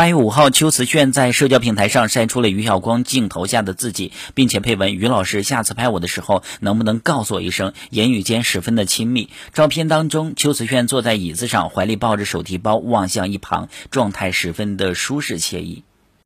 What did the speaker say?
八月五号，邱瓷炫在社交平台上晒出了于晓光镜头下的自己，并且配文：“于老师，下次拍我的时候，能不能告诉我一声？”言语间十分的亲密。照片当中，邱瓷炫坐在椅子上，怀里抱着手提包，望向一旁，状态十分的舒适惬意。